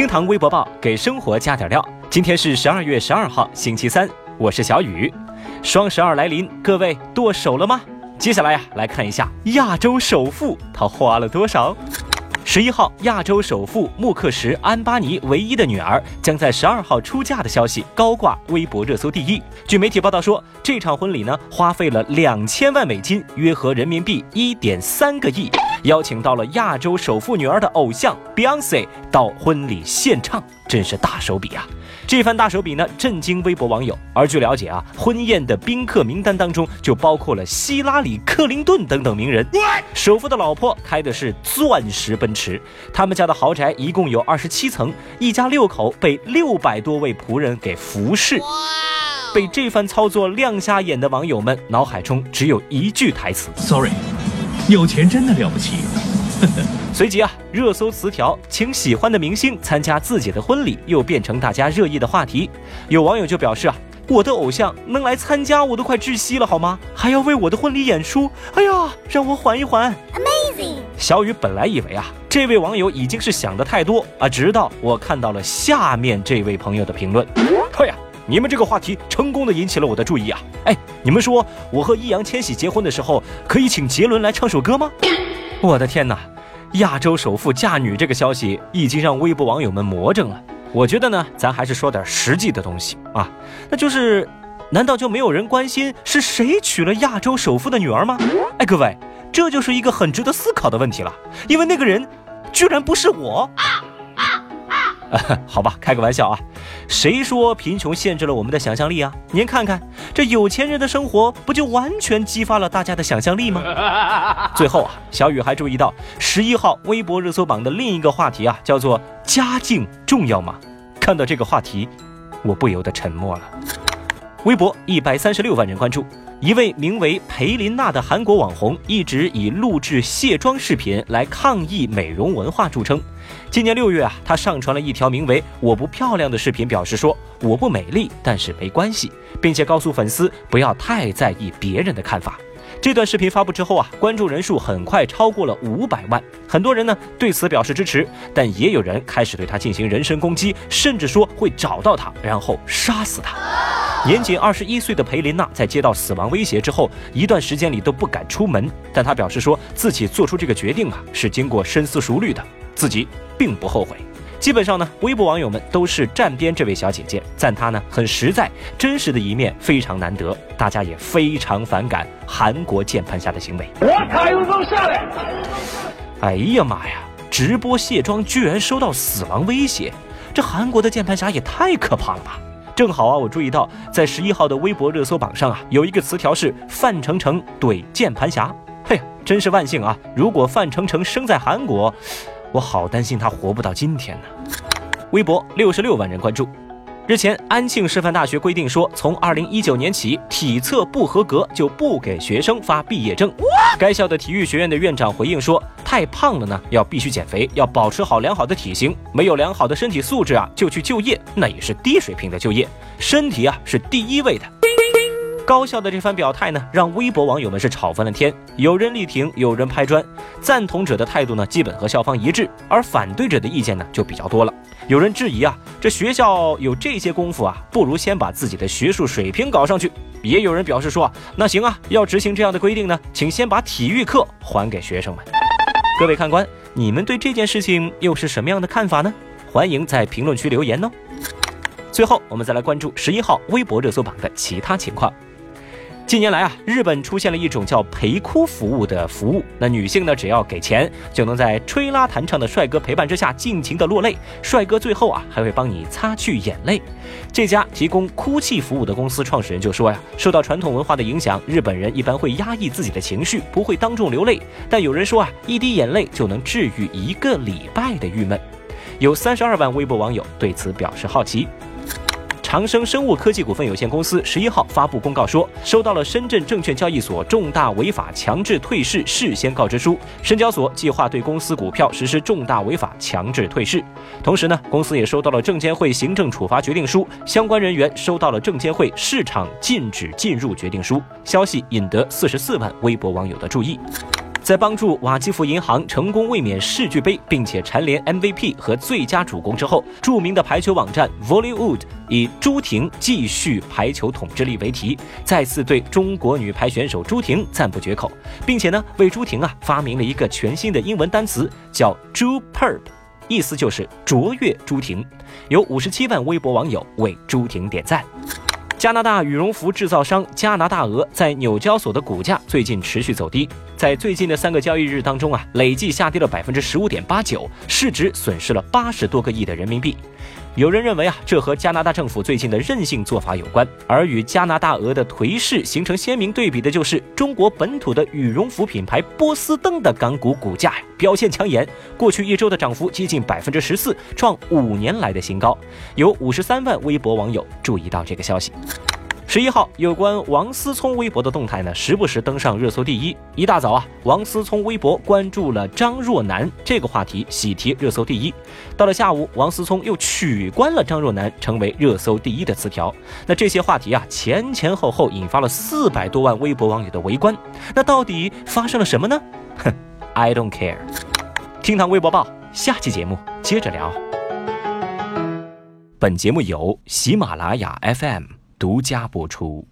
厅堂微博报给生活加点料。今天是十二月十二号，星期三，我是小雨。双十二来临，各位剁手了吗？接下来呀，来看一下亚洲首富他花了多少。十一号，亚洲首富穆克什安巴尼唯一的女儿将在十二号出嫁的消息高挂微博热搜第一。据媒体报道说，这场婚礼呢花费了两千万美金，约合人民币一点三个亿，邀请到了亚洲首富女儿的偶像 Beyonce 到婚礼献唱，真是大手笔啊！这番大手笔呢，震惊微博网友。而据了解啊，婚宴的宾客名单当中就包括了希拉里·克林顿等等名人。首富的老婆开的是钻石奔驰，他们家的豪宅一共有二十七层，一家六口被六百多位仆人给服侍。被这番操作亮瞎眼的网友们脑海中只有一句台词：Sorry，有钱真的了不起。随即啊，热搜词条“请喜欢的明星参加自己的婚礼”又变成大家热议的话题。有网友就表示啊，我的偶像能来参加我都快窒息了好吗？还要为我的婚礼演出，哎呀，让我缓一缓。Amazing。小雨本来以为啊，这位网友已经是想的太多啊，直到我看到了下面这位朋友的评论。哎呀，你们这个话题成功的引起了我的注意啊！哎，你们说我和易烊千玺结婚的时候，可以请杰伦来唱首歌吗？我的天哪！亚洲首富嫁女这个消息已经让微博网友们魔怔了。我觉得呢，咱还是说点实际的东西啊，那就是，难道就没有人关心是谁娶了亚洲首富的女儿吗？哎，各位，这就是一个很值得思考的问题了，因为那个人，居然不是我。好吧，开个玩笑啊，谁说贫穷限制了我们的想象力啊？您看看这有钱人的生活，不就完全激发了大家的想象力吗？最后啊，小雨还注意到十一号微博热搜榜的另一个话题啊，叫做“家境重要吗？”看到这个话题，我不由得沉默了。微博一百三十六万人关注。一位名为裴琳娜的韩国网红，一直以录制卸妆视频来抗议美容文化著称。今年六月啊，她上传了一条名为“我不漂亮”的视频，表示说我不美丽，但是没关系，并且告诉粉丝不要太在意别人的看法。这段视频发布之后啊，关注人数很快超过了五百万，很多人呢对此表示支持，但也有人开始对她进行人身攻击，甚至说会找到她，然后杀死她。年仅二十一岁的裴琳娜在接到死亡威胁之后，一段时间里都不敢出门。但她表示说自己做出这个决定啊，是经过深思熟虑的，自己并不后悔。基本上呢，微博网友们都是站边这位小姐姐，赞她呢很实在，真实的一面非常难得。大家也非常反感韩国键盘侠的行为。我卡有种下来！哎呀妈呀！直播卸妆居然收到死亡威胁，这韩国的键盘侠也太可怕了吧！正好啊，我注意到在十一号的微博热搜榜上啊，有一个词条是范丞丞怼键盘侠。嘿，真是万幸啊！如果范丞丞生在韩国，我好担心他活不到今天呢。微博六十六万人关注。日前，安庆师范大学规定说，从二零一九年起，体测不合格就不给学生发毕业证。该校的体育学院的院长回应说，太胖了呢，要必须减肥，要保持好良好的体型。没有良好的身体素质啊，就去就业，那也是低水平的就业。身体啊，是第一位的。高校的这番表态呢，让微博网友们是吵翻了天，有人力挺，有人拍砖。赞同者的态度呢，基本和校方一致，而反对者的意见呢，就比较多了。有人质疑啊，这学校有这些功夫啊，不如先把自己的学术水平搞上去。也有人表示说，那行啊，要执行这样的规定呢，请先把体育课还给学生们。各位看官，你们对这件事情又是什么样的看法呢？欢迎在评论区留言哦。最后，我们再来关注十一号微博热搜榜的其他情况。近年来啊，日本出现了一种叫陪哭服务的服务。那女性呢，只要给钱，就能在吹拉弹唱的帅哥陪伴之下尽情的落泪。帅哥最后啊，还会帮你擦去眼泪。这家提供哭泣服务的公司创始人就说呀，受到传统文化的影响，日本人一般会压抑自己的情绪，不会当众流泪。但有人说啊，一滴眼泪就能治愈一个礼拜的郁闷。有三十二万微博网友对此表示好奇。长生生物科技股份有限公司十一号发布公告说，收到了深圳证券交易所重大违法强制退市事先告知书，深交所计划对公司股票实施重大违法强制退市。同时呢，公司也收到了证监会行政处罚决定书，相关人员收到了证监会市场禁止进入决定书。消息引得四十四万微博网友的注意。在帮助瓦基弗银行成功卫冕世俱杯，并且蝉联 MVP 和最佳主攻之后，著名的排球网站 Volleywood 以朱婷继续排球统治力为题，再次对中国女排选手朱婷赞不绝口，并且呢，为朱婷啊发明了一个全新的英文单词，叫 Juperb，意思就是卓越朱婷。有五十七万微博网友为朱婷点赞。加拿大羽绒服制造商加拿大鹅在纽交所的股价最近持续走低，在最近的三个交易日当中啊，累计下跌了百分之十五点八九，市值损失了八十多个亿的人民币。有人认为啊，这和加拿大政府最近的任性做法有关，而与加拿大鹅的颓势形成鲜明对比的就是中国本土的羽绒服品牌波司登的港股股价呀，表现抢眼，过去一周的涨幅接近百分之十四，创五年来的新高。有五十三万微博网友注意到这个消息。十一号，有关王思聪微博的动态呢，时不时登上热搜第一。一大早啊，王思聪微博关注了张若楠这个话题，喜提热搜第一。到了下午，王思聪又取关了张若楠，成为热搜第一的词条。那这些话题啊，前前后后引发了四百多万微博网友的围观。那到底发生了什么呢？哼，I don't care。听堂微博报，下期节目接着聊。本节目由喜马拉雅 FM。独家播出。